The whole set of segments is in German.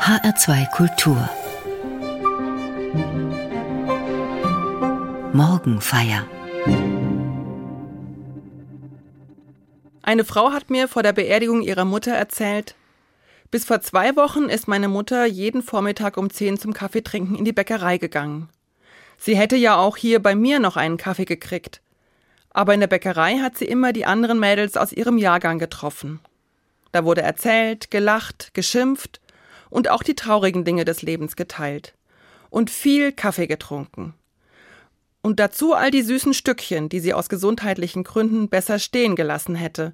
HR2 Kultur Morgenfeier Eine Frau hat mir vor der Beerdigung ihrer Mutter erzählt, bis vor zwei Wochen ist meine Mutter jeden Vormittag um zehn zum Kaffeetrinken in die Bäckerei gegangen. Sie hätte ja auch hier bei mir noch einen Kaffee gekriegt. Aber in der Bäckerei hat sie immer die anderen Mädels aus ihrem Jahrgang getroffen. Da wurde erzählt, gelacht, geschimpft und auch die traurigen Dinge des Lebens geteilt. Und viel Kaffee getrunken. Und dazu all die süßen Stückchen, die sie aus gesundheitlichen Gründen besser stehen gelassen hätte.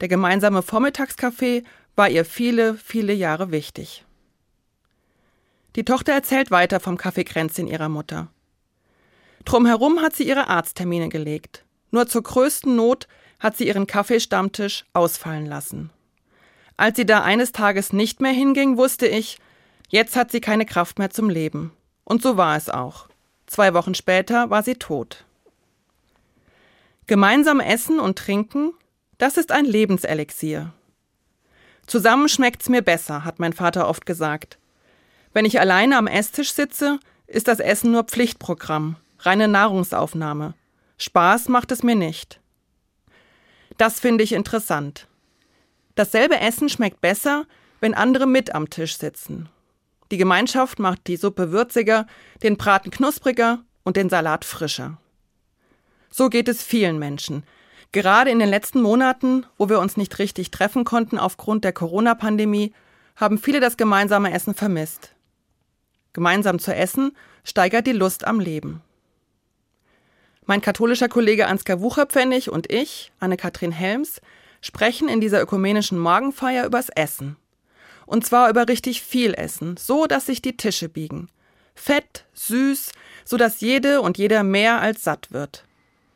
Der gemeinsame Vormittagskaffee war ihr viele, viele Jahre wichtig. Die Tochter erzählt weiter vom Kaffeekränzchen ihrer Mutter. Drumherum hat sie ihre Arzttermine gelegt. Nur zur größten Not hat sie ihren Kaffeestammtisch ausfallen lassen. Als sie da eines Tages nicht mehr hinging, wusste ich, jetzt hat sie keine Kraft mehr zum Leben. Und so war es auch. Zwei Wochen später war sie tot. Gemeinsam essen und trinken, das ist ein Lebenselixier. Zusammen schmeckt's mir besser, hat mein Vater oft gesagt. Wenn ich alleine am Esstisch sitze, ist das Essen nur Pflichtprogramm, reine Nahrungsaufnahme. Spaß macht es mir nicht. Das finde ich interessant. Dasselbe Essen schmeckt besser, wenn andere mit am Tisch sitzen. Die Gemeinschaft macht die Suppe würziger, den Braten knuspriger und den Salat frischer. So geht es vielen Menschen. Gerade in den letzten Monaten, wo wir uns nicht richtig treffen konnten aufgrund der Corona-Pandemie, haben viele das gemeinsame Essen vermisst. Gemeinsam zu essen steigert die Lust am Leben. Mein katholischer Kollege Ansgar Wucherpfennig und ich, Anne-Kathrin Helms, sprechen in dieser ökumenischen Morgenfeier übers Essen. Und zwar über richtig viel Essen, so dass sich die Tische biegen. Fett, süß, so dass jede und jeder mehr als satt wird.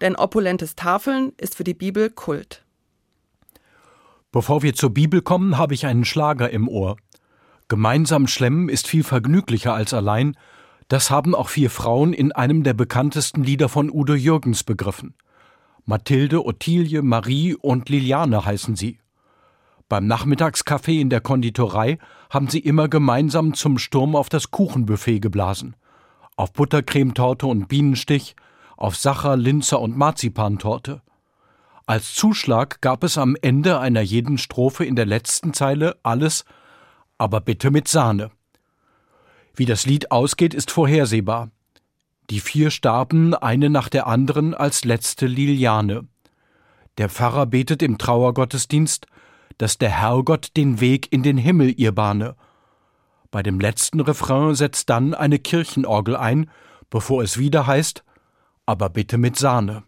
Denn opulentes Tafeln ist für die Bibel Kult. Bevor wir zur Bibel kommen, habe ich einen Schlager im Ohr. Gemeinsam schlemmen ist viel vergnüglicher als allein, das haben auch vier Frauen in einem der bekanntesten Lieder von Udo Jürgens begriffen. Mathilde, Ottilie, Marie und Liliane heißen sie. Beim Nachmittagskaffee in der Konditorei haben sie immer gemeinsam zum Sturm auf das Kuchenbuffet geblasen. Auf Buttercremetorte und Bienenstich, auf Sacher, Linzer und Marzipantorte. Als Zuschlag gab es am Ende einer jeden Strophe in der letzten Zeile alles, aber bitte mit Sahne. Wie das Lied ausgeht, ist vorhersehbar. Die vier starben eine nach der anderen als letzte Liliane. Der Pfarrer betet im Trauergottesdienst, dass der Herrgott den Weg in den Himmel ihr bahne. Bei dem letzten Refrain setzt dann eine Kirchenorgel ein, bevor es wieder heißt, aber bitte mit Sahne.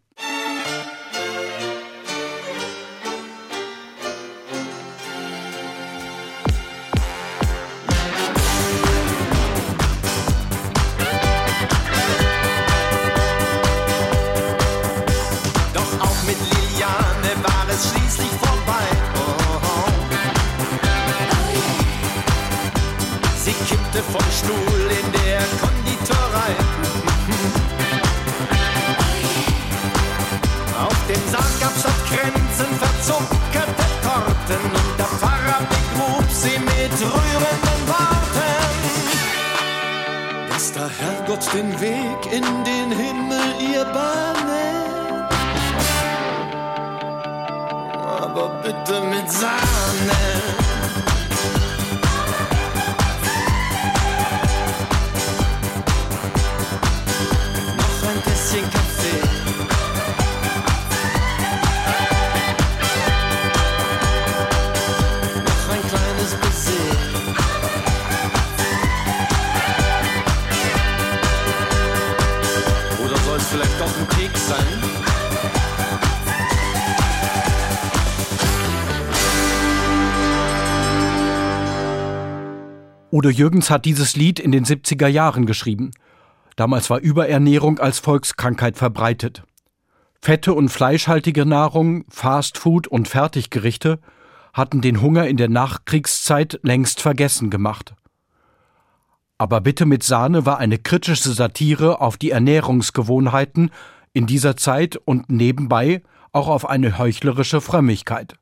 Udo Jürgens hat dieses Lied in den 70er Jahren geschrieben. Damals war Überernährung als Volkskrankheit verbreitet. Fette und fleischhaltige Nahrung, Fastfood und Fertiggerichte hatten den Hunger in der Nachkriegszeit längst vergessen gemacht. Aber bitte mit Sahne war eine kritische Satire auf die Ernährungsgewohnheiten in dieser Zeit und nebenbei auch auf eine heuchlerische Frömmigkeit.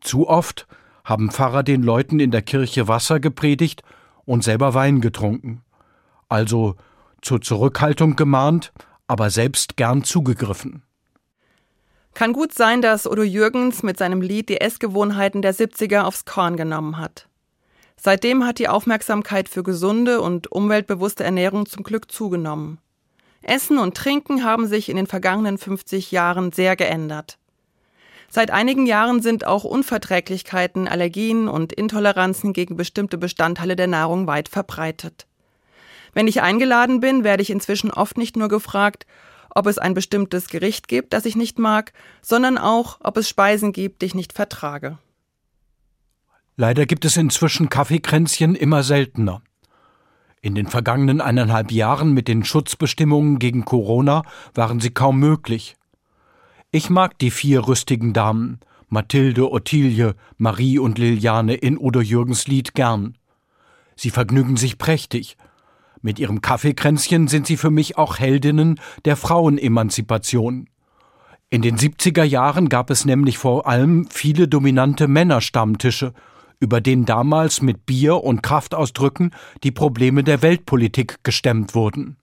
Zu oft haben Pfarrer den Leuten in der Kirche Wasser gepredigt und selber Wein getrunken. Also zur Zurückhaltung gemahnt, aber selbst gern zugegriffen. Kann gut sein, dass Udo Jürgens mit seinem Lied die Essgewohnheiten der 70er aufs Korn genommen hat. Seitdem hat die Aufmerksamkeit für gesunde und umweltbewusste Ernährung zum Glück zugenommen. Essen und Trinken haben sich in den vergangenen 50 Jahren sehr geändert. Seit einigen Jahren sind auch Unverträglichkeiten, Allergien und Intoleranzen gegen bestimmte Bestandteile der Nahrung weit verbreitet. Wenn ich eingeladen bin, werde ich inzwischen oft nicht nur gefragt, ob es ein bestimmtes Gericht gibt, das ich nicht mag, sondern auch, ob es Speisen gibt, die ich nicht vertrage. Leider gibt es inzwischen Kaffeekränzchen immer seltener. In den vergangenen eineinhalb Jahren mit den Schutzbestimmungen gegen Corona waren sie kaum möglich. Ich mag die vier rüstigen Damen, Mathilde, Ottilie, Marie und Liliane in Udo Jürgens Lied gern. Sie vergnügen sich prächtig. Mit ihrem Kaffeekränzchen sind sie für mich auch Heldinnen der Frauenemanzipation. In den 70er Jahren gab es nämlich vor allem viele dominante Männerstammtische, über denen damals mit Bier und Kraftausdrücken die Probleme der Weltpolitik gestemmt wurden.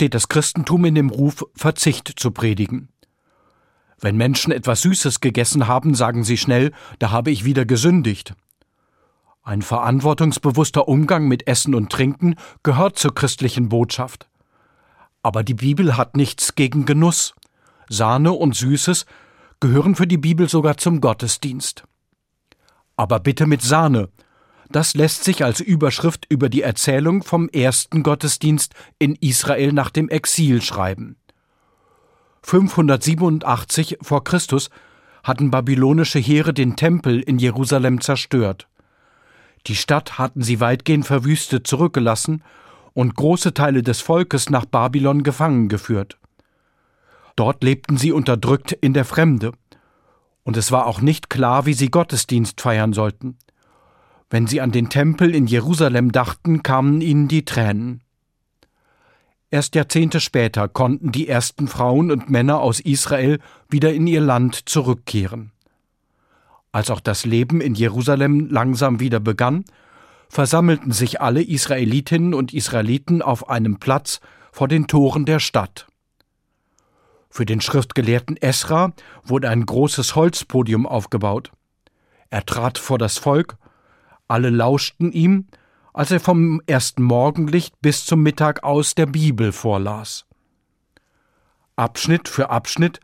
Steht das Christentum in dem Ruf, Verzicht zu predigen. Wenn Menschen etwas Süßes gegessen haben, sagen sie schnell, da habe ich wieder gesündigt. Ein verantwortungsbewusster Umgang mit Essen und Trinken gehört zur christlichen Botschaft. Aber die Bibel hat nichts gegen Genuss. Sahne und Süßes gehören für die Bibel sogar zum Gottesdienst. Aber bitte mit Sahne, das lässt sich als Überschrift über die Erzählung vom ersten Gottesdienst in Israel nach dem Exil schreiben. 587 vor Christus hatten babylonische Heere den Tempel in Jerusalem zerstört. Die Stadt hatten sie weitgehend verwüstet zurückgelassen und große Teile des Volkes nach Babylon gefangen geführt. Dort lebten sie unterdrückt in der Fremde, und es war auch nicht klar, wie sie Gottesdienst feiern sollten. Wenn sie an den Tempel in Jerusalem dachten, kamen ihnen die Tränen. Erst Jahrzehnte später konnten die ersten Frauen und Männer aus Israel wieder in ihr Land zurückkehren. Als auch das Leben in Jerusalem langsam wieder begann, versammelten sich alle Israelitinnen und Israeliten auf einem Platz vor den Toren der Stadt. Für den Schriftgelehrten Esra wurde ein großes Holzpodium aufgebaut. Er trat vor das Volk alle lauschten ihm, als er vom ersten Morgenlicht bis zum Mittag aus der Bibel vorlas. Abschnitt für Abschnitt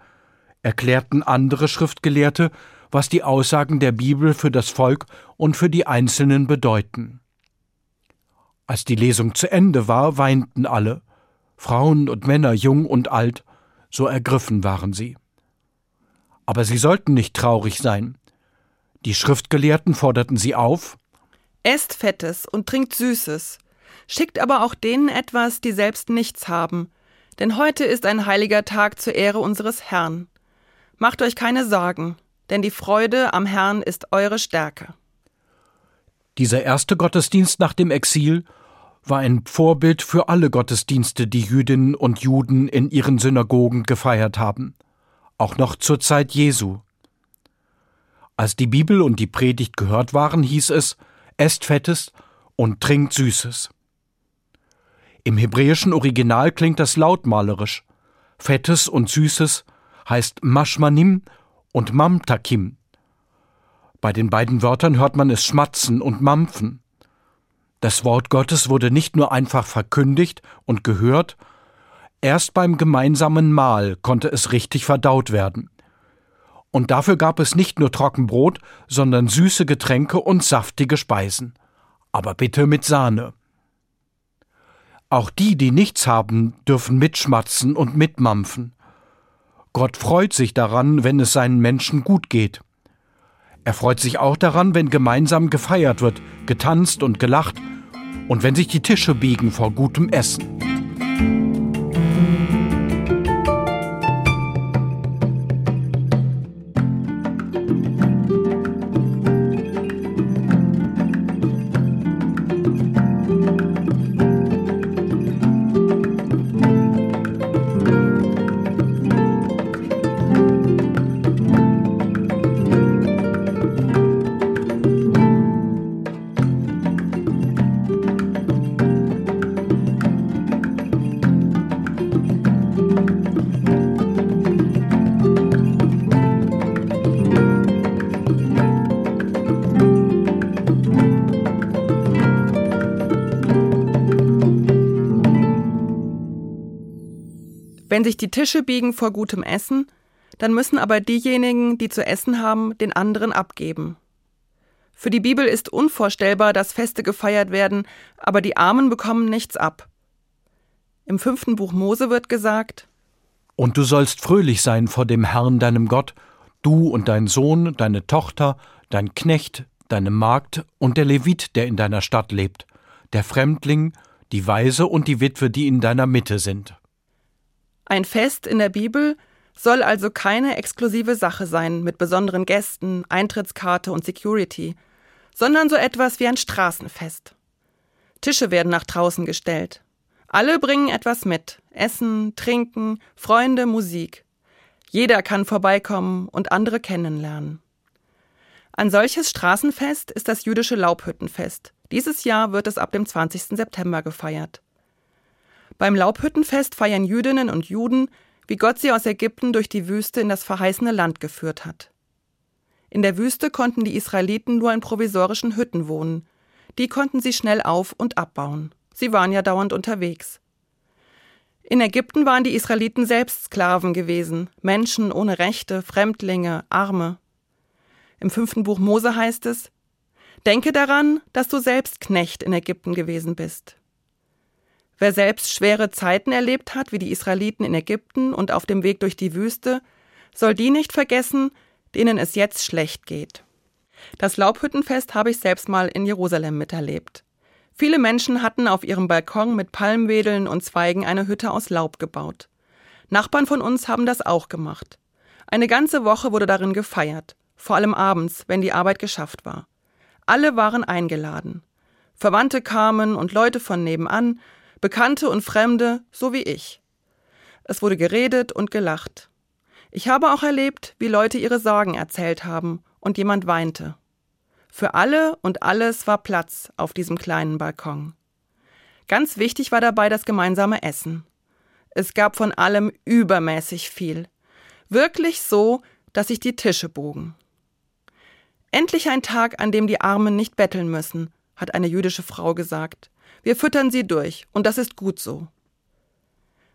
erklärten andere Schriftgelehrte, was die Aussagen der Bibel für das Volk und für die Einzelnen bedeuten. Als die Lesung zu Ende war, weinten alle, Frauen und Männer, jung und alt, so ergriffen waren sie. Aber sie sollten nicht traurig sein. Die Schriftgelehrten forderten sie auf, Esst Fettes und trinkt Süßes. Schickt aber auch denen etwas, die selbst nichts haben. Denn heute ist ein heiliger Tag zur Ehre unseres Herrn. Macht euch keine Sorgen, denn die Freude am Herrn ist eure Stärke. Dieser erste Gottesdienst nach dem Exil war ein Vorbild für alle Gottesdienste, die Jüdinnen und Juden in ihren Synagogen gefeiert haben, auch noch zur Zeit Jesu. Als die Bibel und die Predigt gehört waren, hieß es, esst Fettes und trinkt Süßes. Im hebräischen Original klingt das lautmalerisch. Fettes und Süßes heißt Mashmanim und Mamtakim. Bei den beiden Wörtern hört man es schmatzen und mampfen. Das Wort Gottes wurde nicht nur einfach verkündigt und gehört, erst beim gemeinsamen Mahl konnte es richtig verdaut werden. Und dafür gab es nicht nur Trockenbrot, sondern süße Getränke und saftige Speisen. Aber bitte mit Sahne. Auch die, die nichts haben, dürfen mitschmatzen und mitmampfen. Gott freut sich daran, wenn es seinen Menschen gut geht. Er freut sich auch daran, wenn gemeinsam gefeiert wird, getanzt und gelacht und wenn sich die Tische biegen vor gutem Essen. Wenn sich die Tische biegen vor gutem Essen, dann müssen aber diejenigen, die zu essen haben, den anderen abgeben. Für die Bibel ist unvorstellbar, dass Feste gefeiert werden, aber die Armen bekommen nichts ab. Im fünften Buch Mose wird gesagt, Und du sollst fröhlich sein vor dem Herrn deinem Gott, du und dein Sohn, deine Tochter, dein Knecht, deine Magd und der Levit, der in deiner Stadt lebt, der Fremdling, die Weise und die Witwe, die in deiner Mitte sind. Ein Fest in der Bibel soll also keine exklusive Sache sein mit besonderen Gästen, Eintrittskarte und Security, sondern so etwas wie ein Straßenfest. Tische werden nach draußen gestellt. Alle bringen etwas mit. Essen, Trinken, Freunde, Musik. Jeder kann vorbeikommen und andere kennenlernen. Ein solches Straßenfest ist das jüdische Laubhüttenfest. Dieses Jahr wird es ab dem 20. September gefeiert. Beim Laubhüttenfest feiern Jüdinnen und Juden, wie Gott sie aus Ägypten durch die Wüste in das verheißene Land geführt hat. In der Wüste konnten die Israeliten nur in provisorischen Hütten wohnen. Die konnten sie schnell auf und abbauen. Sie waren ja dauernd unterwegs. In Ägypten waren die Israeliten selbst Sklaven gewesen, Menschen ohne Rechte, Fremdlinge, Arme. Im fünften Buch Mose heißt es, Denke daran, dass du selbst Knecht in Ägypten gewesen bist. Wer selbst schwere Zeiten erlebt hat, wie die Israeliten in Ägypten und auf dem Weg durch die Wüste, soll die nicht vergessen, denen es jetzt schlecht geht. Das Laubhüttenfest habe ich selbst mal in Jerusalem miterlebt. Viele Menschen hatten auf ihrem Balkon mit Palmwedeln und Zweigen eine Hütte aus Laub gebaut. Nachbarn von uns haben das auch gemacht. Eine ganze Woche wurde darin gefeiert, vor allem abends, wenn die Arbeit geschafft war. Alle waren eingeladen. Verwandte kamen und Leute von nebenan, Bekannte und Fremde, so wie ich. Es wurde geredet und gelacht. Ich habe auch erlebt, wie Leute ihre Sorgen erzählt haben und jemand weinte. Für alle und alles war Platz auf diesem kleinen Balkon. Ganz wichtig war dabei das gemeinsame Essen. Es gab von allem übermäßig viel. Wirklich so, dass sich die Tische bogen. Endlich ein Tag, an dem die Armen nicht betteln müssen, hat eine jüdische Frau gesagt. Wir füttern sie durch, und das ist gut so.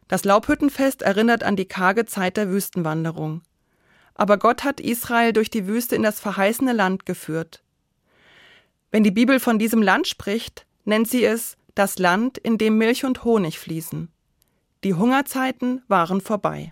Das Laubhüttenfest erinnert an die karge Zeit der Wüstenwanderung. Aber Gott hat Israel durch die Wüste in das verheißene Land geführt. Wenn die Bibel von diesem Land spricht, nennt sie es das Land, in dem Milch und Honig fließen. Die Hungerzeiten waren vorbei.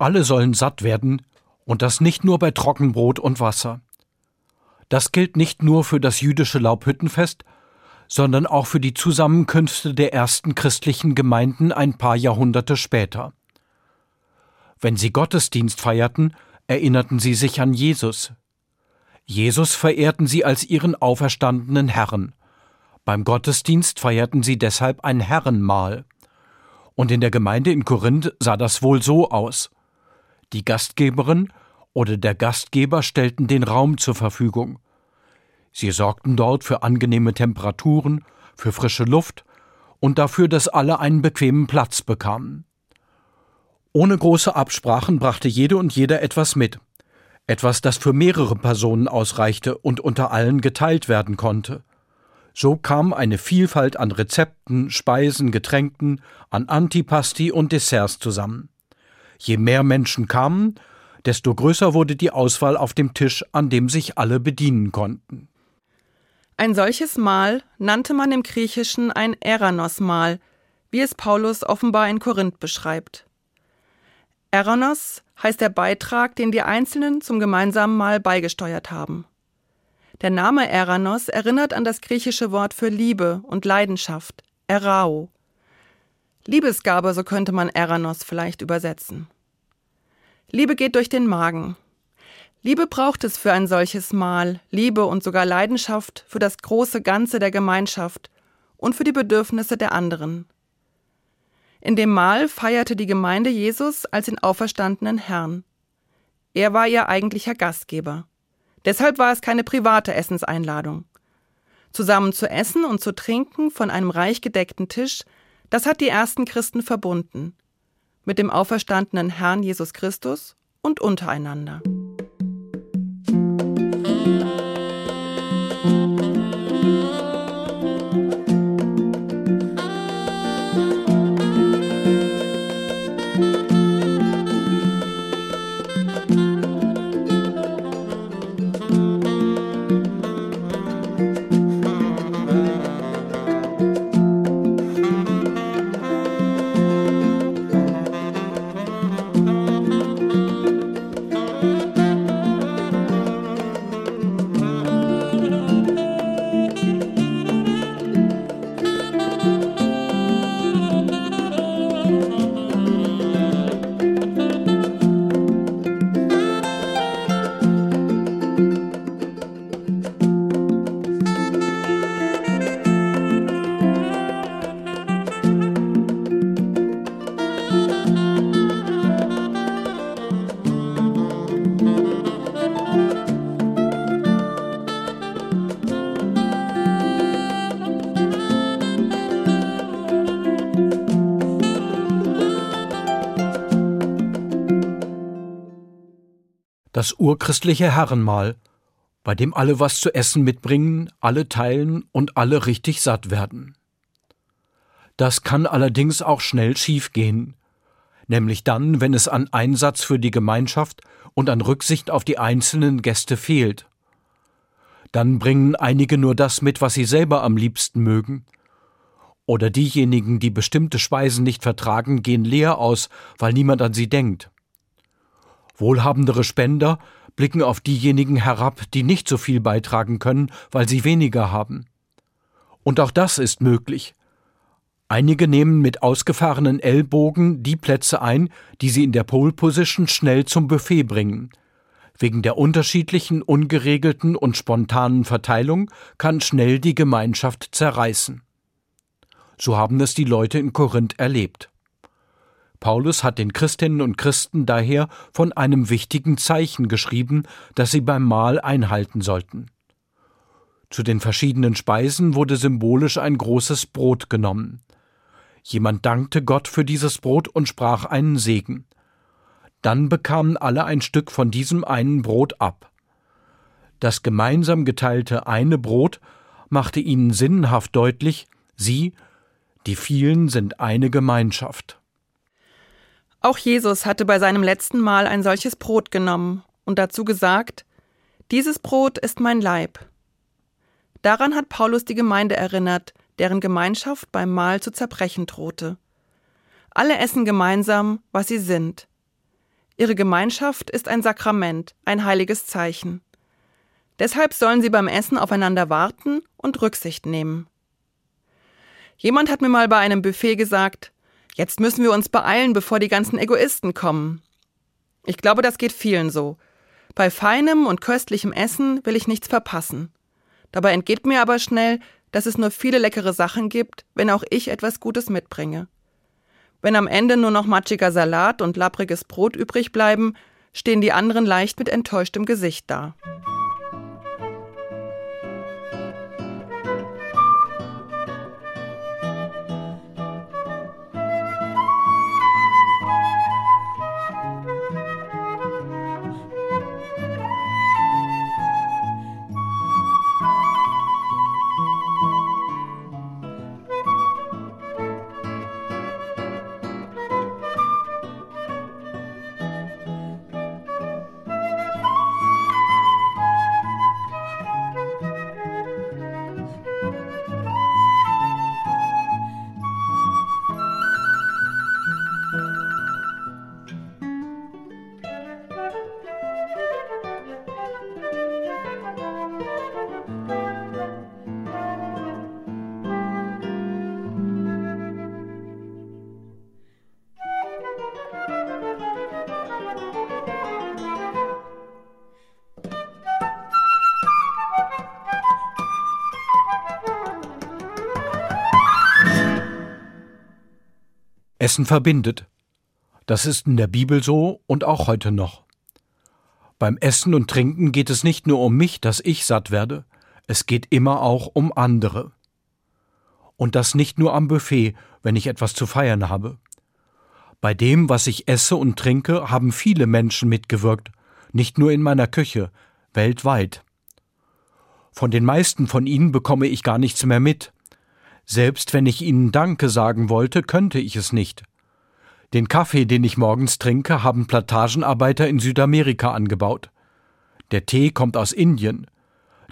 Alle sollen satt werden, und das nicht nur bei Trockenbrot und Wasser. Das gilt nicht nur für das jüdische Laubhüttenfest, sondern auch für die Zusammenkünfte der ersten christlichen Gemeinden ein paar Jahrhunderte später. Wenn sie Gottesdienst feierten, erinnerten sie sich an Jesus. Jesus verehrten sie als ihren auferstandenen Herrn. Beim Gottesdienst feierten sie deshalb ein Herrenmahl. Und in der Gemeinde in Korinth sah das wohl so aus. Die Gastgeberin oder der Gastgeber stellten den Raum zur Verfügung. Sie sorgten dort für angenehme Temperaturen, für frische Luft und dafür, dass alle einen bequemen Platz bekamen. Ohne große Absprachen brachte jede und jeder etwas mit, etwas, das für mehrere Personen ausreichte und unter allen geteilt werden konnte. So kam eine Vielfalt an Rezepten, Speisen, Getränken, an Antipasti und Desserts zusammen. Je mehr Menschen kamen, desto größer wurde die Auswahl auf dem Tisch, an dem sich alle bedienen konnten. Ein solches Mahl nannte man im Griechischen ein Eranos-Mahl, wie es Paulus offenbar in Korinth beschreibt. Eranos heißt der Beitrag, den die Einzelnen zum gemeinsamen Mahl beigesteuert haben. Der Name Eranos erinnert an das griechische Wort für Liebe und Leidenschaft, Erao. Liebesgabe, so könnte man Eranos vielleicht übersetzen. Liebe geht durch den Magen. Liebe braucht es für ein solches Mahl, Liebe und sogar Leidenschaft für das große Ganze der Gemeinschaft und für die Bedürfnisse der anderen. In dem Mahl feierte die Gemeinde Jesus als den auferstandenen Herrn. Er war ihr eigentlicher Gastgeber. Deshalb war es keine private Essenseinladung. Zusammen zu essen und zu trinken von einem reich gedeckten Tisch, das hat die ersten Christen verbunden mit dem auferstandenen Herrn Jesus Christus und untereinander. Das urchristliche Herrenmahl, bei dem alle was zu essen mitbringen, alle teilen und alle richtig satt werden. Das kann allerdings auch schnell schiefgehen, nämlich dann, wenn es an Einsatz für die Gemeinschaft und an Rücksicht auf die einzelnen Gäste fehlt. Dann bringen einige nur das mit, was sie selber am liebsten mögen, oder diejenigen, die bestimmte Speisen nicht vertragen, gehen leer aus, weil niemand an sie denkt. Wohlhabendere Spender blicken auf diejenigen herab, die nicht so viel beitragen können, weil sie weniger haben. Und auch das ist möglich. Einige nehmen mit ausgefahrenen Ellbogen die Plätze ein, die sie in der Pole Position schnell zum Buffet bringen. Wegen der unterschiedlichen, ungeregelten und spontanen Verteilung kann schnell die Gemeinschaft zerreißen. So haben es die Leute in Korinth erlebt. Paulus hat den Christinnen und Christen daher von einem wichtigen Zeichen geschrieben, das sie beim Mahl einhalten sollten. Zu den verschiedenen Speisen wurde symbolisch ein großes Brot genommen. Jemand dankte Gott für dieses Brot und sprach einen Segen. Dann bekamen alle ein Stück von diesem einen Brot ab. Das gemeinsam geteilte eine Brot machte ihnen sinnhaft deutlich, sie, die vielen sind eine Gemeinschaft. Auch Jesus hatte bei seinem letzten Mal ein solches Brot genommen und dazu gesagt, dieses Brot ist mein Leib. Daran hat Paulus die Gemeinde erinnert, deren Gemeinschaft beim Mahl zu zerbrechen drohte. Alle essen gemeinsam, was sie sind. Ihre Gemeinschaft ist ein Sakrament, ein heiliges Zeichen. Deshalb sollen sie beim Essen aufeinander warten und Rücksicht nehmen. Jemand hat mir mal bei einem Buffet gesagt, jetzt müssen wir uns beeilen, bevor die ganzen Egoisten kommen. Ich glaube, das geht vielen so. Bei feinem und köstlichem Essen will ich nichts verpassen. Dabei entgeht mir aber schnell, dass es nur viele leckere Sachen gibt, wenn auch ich etwas Gutes mitbringe. Wenn am Ende nur noch matschiger Salat und lappriges Brot übrig bleiben, stehen die anderen leicht mit enttäuschtem Gesicht da. Essen verbindet. Das ist in der Bibel so und auch heute noch. Beim Essen und Trinken geht es nicht nur um mich, dass ich satt werde, es geht immer auch um andere. Und das nicht nur am Buffet, wenn ich etwas zu feiern habe. Bei dem, was ich esse und trinke, haben viele Menschen mitgewirkt, nicht nur in meiner Küche, weltweit. Von den meisten von ihnen bekomme ich gar nichts mehr mit, selbst wenn ich Ihnen Danke sagen wollte, könnte ich es nicht. Den Kaffee, den ich morgens trinke, haben Plantagenarbeiter in Südamerika angebaut. Der Tee kommt aus Indien.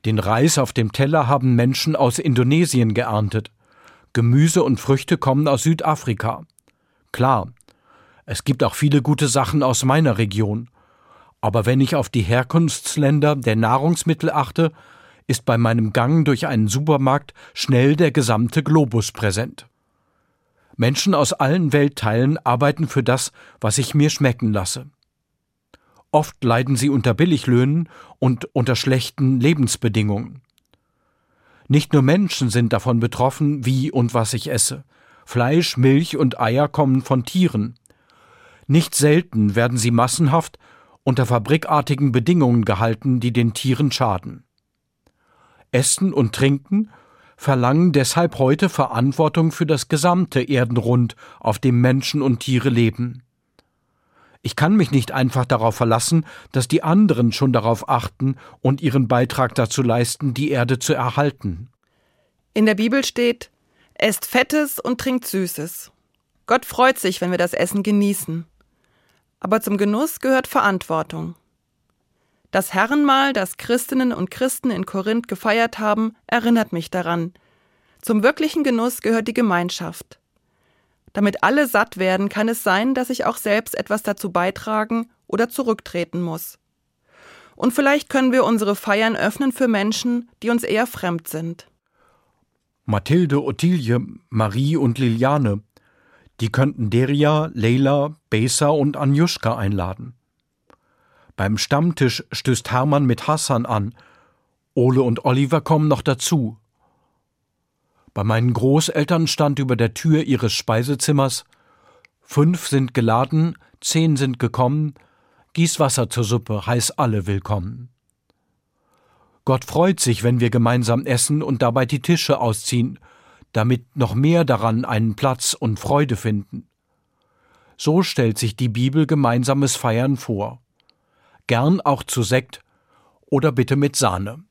Den Reis auf dem Teller haben Menschen aus Indonesien geerntet. Gemüse und Früchte kommen aus Südafrika. Klar, es gibt auch viele gute Sachen aus meiner Region. Aber wenn ich auf die Herkunftsländer der Nahrungsmittel achte, ist bei meinem Gang durch einen Supermarkt schnell der gesamte Globus präsent. Menschen aus allen Weltteilen arbeiten für das, was ich mir schmecken lasse. Oft leiden sie unter Billiglöhnen und unter schlechten Lebensbedingungen. Nicht nur Menschen sind davon betroffen, wie und was ich esse. Fleisch, Milch und Eier kommen von Tieren. Nicht selten werden sie massenhaft unter fabrikartigen Bedingungen gehalten, die den Tieren schaden. Essen und Trinken verlangen deshalb heute Verantwortung für das gesamte Erdenrund, auf dem Menschen und Tiere leben. Ich kann mich nicht einfach darauf verlassen, dass die anderen schon darauf achten und ihren Beitrag dazu leisten, die Erde zu erhalten. In der Bibel steht, esst Fettes und trinkt Süßes. Gott freut sich, wenn wir das Essen genießen. Aber zum Genuss gehört Verantwortung. Das Herrenmahl, das Christinnen und Christen in Korinth gefeiert haben, erinnert mich daran. Zum wirklichen Genuss gehört die Gemeinschaft. Damit alle satt werden, kann es sein, dass ich auch selbst etwas dazu beitragen oder zurücktreten muss. Und vielleicht können wir unsere Feiern öffnen für Menschen, die uns eher fremd sind. Mathilde, Ottilie, Marie und Liliane, die könnten Deria, Leila, Besa und Anjuschka einladen. Beim Stammtisch stößt Hermann mit Hassan an. Ole und Oliver kommen noch dazu. Bei meinen Großeltern stand über der Tür ihres Speisezimmers Fünf sind geladen, zehn sind gekommen, gieß Wasser zur Suppe, heiß alle willkommen. Gott freut sich, wenn wir gemeinsam essen und dabei die Tische ausziehen, damit noch mehr daran einen Platz und Freude finden. So stellt sich die Bibel gemeinsames Feiern vor gern auch zu Sekt oder bitte mit Sahne.